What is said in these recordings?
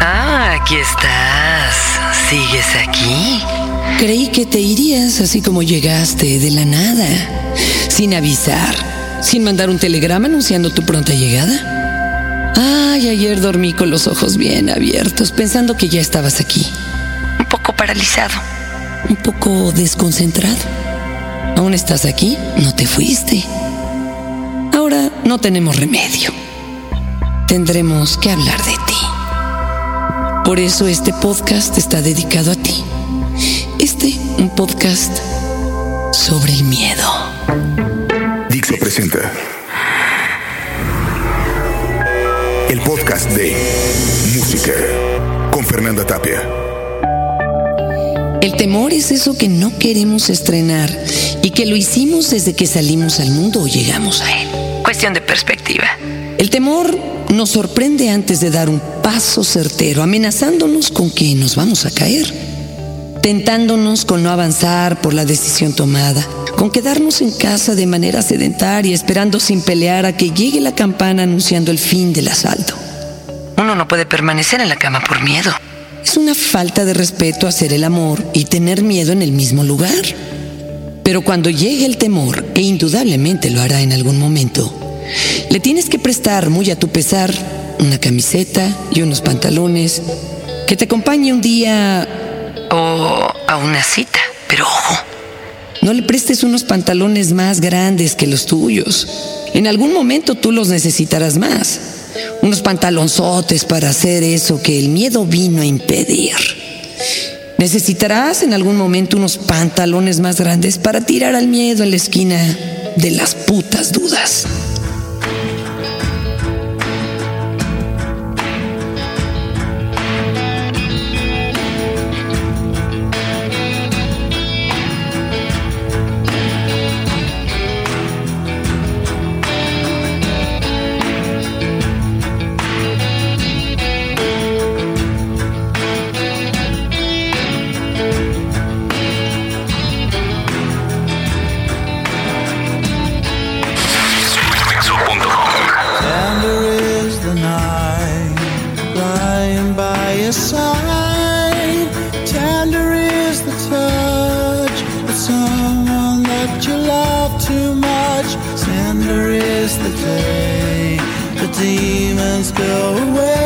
Ah, aquí estás. ¿Sigues aquí? Creí que te irías así como llegaste, de la nada, sin avisar, sin mandar un telegrama anunciando tu pronta llegada. Ay, ayer dormí con los ojos bien abiertos, pensando que ya estabas aquí. Un poco paralizado. Un poco desconcentrado. ¿Aún estás aquí? No te fuiste. Ahora no tenemos remedio. Tendremos que hablar de. Por eso este podcast está dedicado a ti. Este, un podcast sobre el miedo. Dixo presenta el podcast de Música con Fernanda Tapia. El temor es eso que no queremos estrenar y que lo hicimos desde que salimos al mundo o llegamos a él. Cuestión de perspectiva. El temor nos sorprende antes de dar un paso certero, amenazándonos con que nos vamos a caer, tentándonos con no avanzar por la decisión tomada, con quedarnos en casa de manera sedentaria, esperando sin pelear a que llegue la campana anunciando el fin del asalto. Uno no puede permanecer en la cama por miedo. Es una falta de respeto hacer el amor y tener miedo en el mismo lugar. Pero cuando llegue el temor, e indudablemente lo hará en algún momento, le tienes que prestar muy a tu pesar una camiseta y unos pantalones que te acompañe un día O a una cita. Pero ojo, No le prestes unos pantalones más grandes que los tuyos. En algún momento tú los necesitarás más. Unos pantalonzotes para hacer eso que el miedo vino a impedir. Necesitarás en algún momento unos pantalones más grandes para tirar al miedo en la esquina de las putas dudas. The day the demons go away.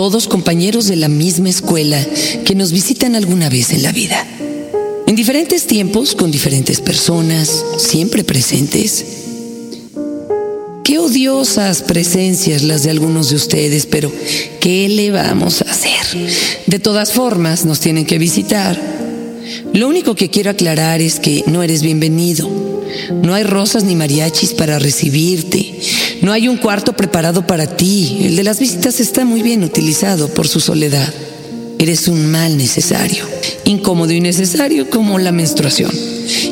Todos compañeros de la misma escuela que nos visitan alguna vez en la vida. En diferentes tiempos, con diferentes personas, siempre presentes. Qué odiosas presencias las de algunos de ustedes, pero ¿qué le vamos a hacer? De todas formas, nos tienen que visitar. Lo único que quiero aclarar es que no eres bienvenido. No hay rosas ni mariachis para recibirte. No hay un cuarto preparado para ti. El de las visitas está muy bien utilizado por su soledad. Eres un mal necesario. Incómodo y necesario como la menstruación.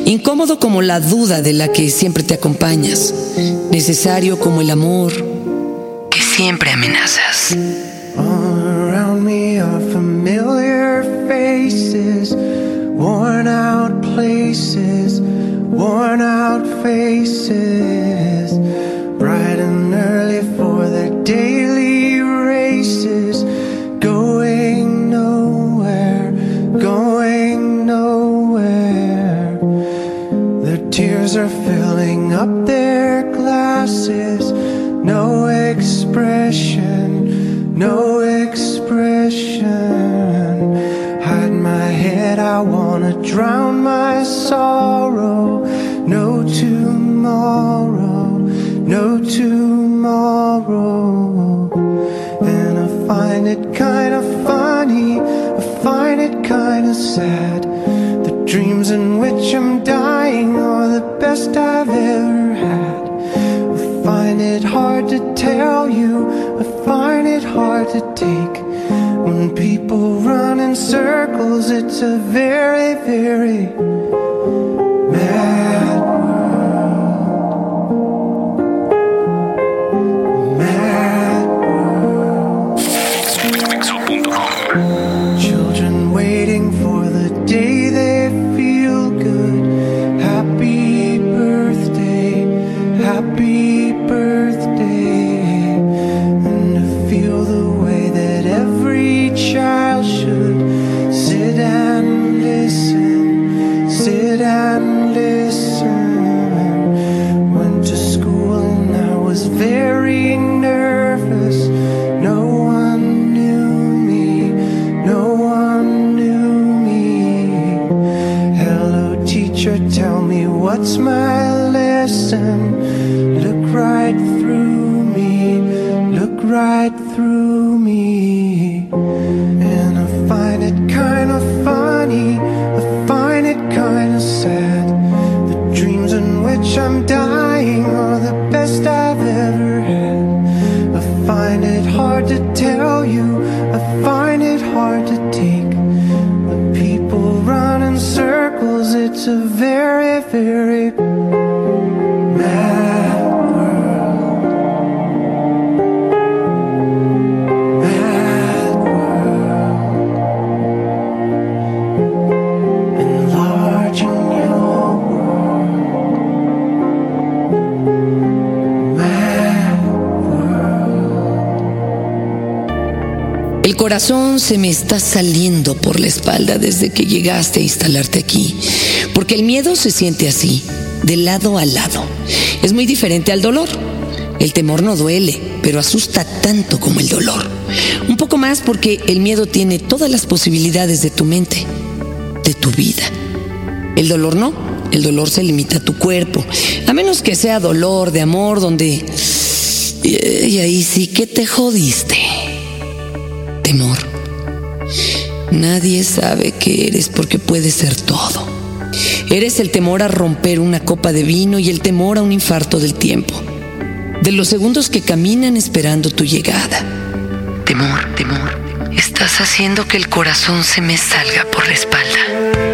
Incómodo como la duda de la que siempre te acompañas. Necesario como el amor. Que siempre amenazas. Around me are familiar faces, worn out places, worn out faces, No expression, no expression. Hide my head, I wanna drown my sorrow. No tomorrow, no tomorrow. And I find it kinda funny, I find it kinda sad. The dreams in which I'm dying to take. When people run in circles, it's a very, very very, very mad corazón se me está saliendo por la espalda desde que llegaste a instalarte aquí, porque el miedo se siente así, de lado a lado. Es muy diferente al dolor. El temor no duele, pero asusta tanto como el dolor. Un poco más porque el miedo tiene todas las posibilidades de tu mente, de tu vida. El dolor no, el dolor se limita a tu cuerpo, a menos que sea dolor de amor donde... Y, ahí sí que te jodiste temor. Nadie sabe qué eres porque puedes ser todo. Eres el temor a romper una copa de vino y el temor a un infarto del tiempo. De los segundos que caminan esperando tu llegada. Temor, temor. Estás haciendo que el corazón se me salga por la espalda.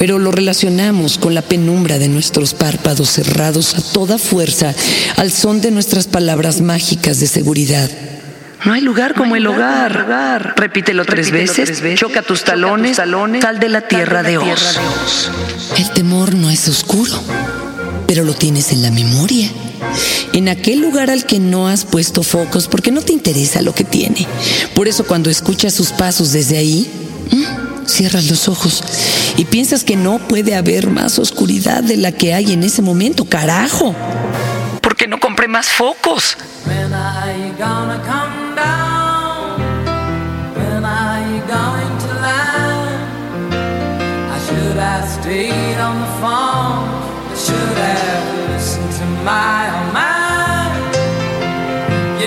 Pero lo relacionamos con la penumbra de nuestros párpados cerrados a toda fuerza al son de nuestras palabras mágicas de seguridad. No hay lugar como el hogar. Repítelo, tres, veces, choca tus talones, talones, sal de la tierra de Oz. El temor no es oscuro, pero lo tienes en la memoria. En aquel lugar al que no has puesto focos porque no te interesa lo que tiene. Por eso cuando escuchas sus pasos desde ahí, cierras los ojos y piensas que no puede haber más oscuridad de la que hay en ese momento. Carajo. ¿Por qué no compré más focos? Should have listened to my. You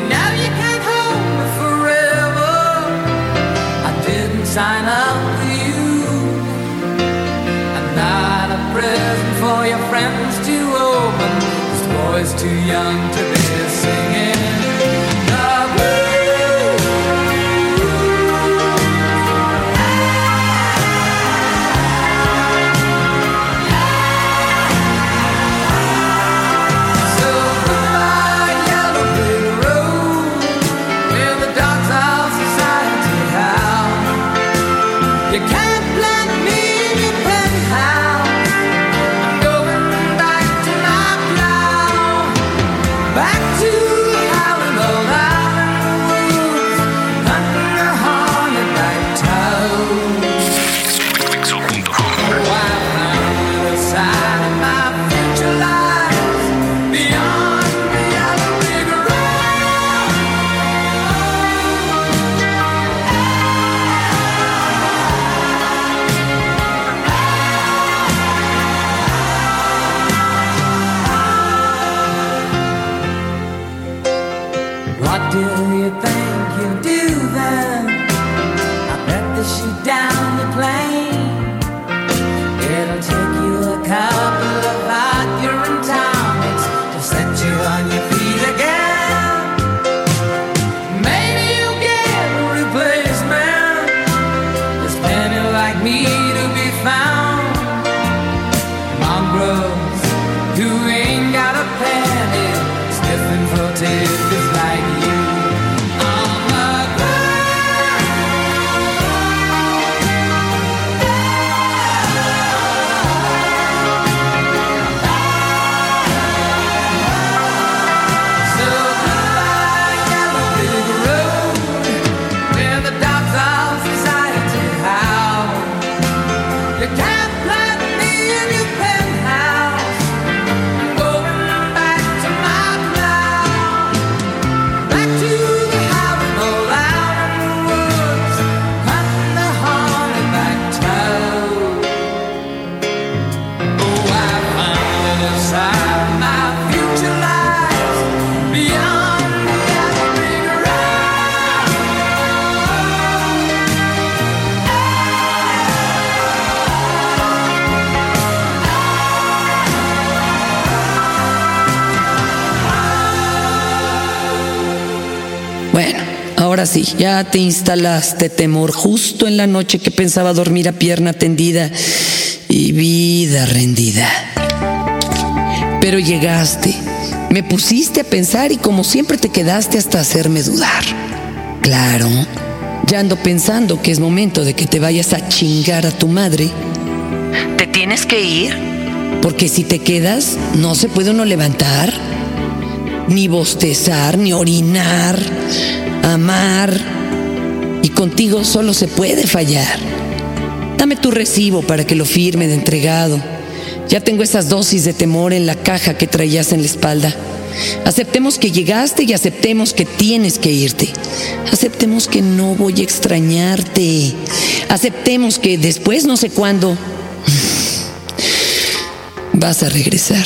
Boy's too young to be What do you think you'll do then? I bet they shoot down the plane. It'll take you a couple ahora sí, ya te instalaste temor justo en la noche que pensaba dormir a pierna tendida y vida rendida. Pero llegaste, me pusiste a pensar y como siempre te quedaste hasta hacerme dudar. Claro, ya ando pensando que es momento de que te vayas a chingar a tu madre, ¿Te tienes que ir? porque si te quedas no se puede uno levantar, ni bostezar, ni orinar, amar, y contigo solo se puede fallar. Dame tu recibo para que lo firme de entregado. Ya tengo esas dosis de temor en la caja que traías en la espalda. Aceptemos que llegaste y aceptemos que tienes que irte. Aceptemos que no voy a extrañarte. Aceptemos que después, no sé cuándo, vas a regresar.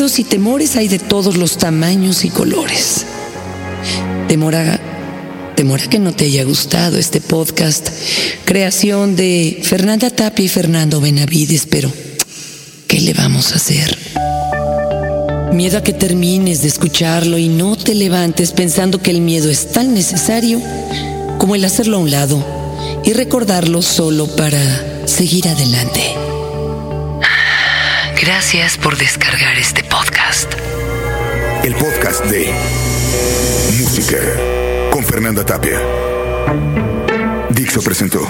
miedos y temores hay de todos los tamaños y colores. Temor a, que no te haya gustado este podcast, creación de Fernanda Tapia y Fernando Benavides, pero ¿qué le vamos a hacer? Miedo a que termines de escucharlo y no te levantes pensando que el miedo es tan necesario como el hacerlo a un lado y recordarlo solo para seguir adelante. Gracias por descargar este podcast. El podcast de Música con Fernanda Tapia. Dixo presentó.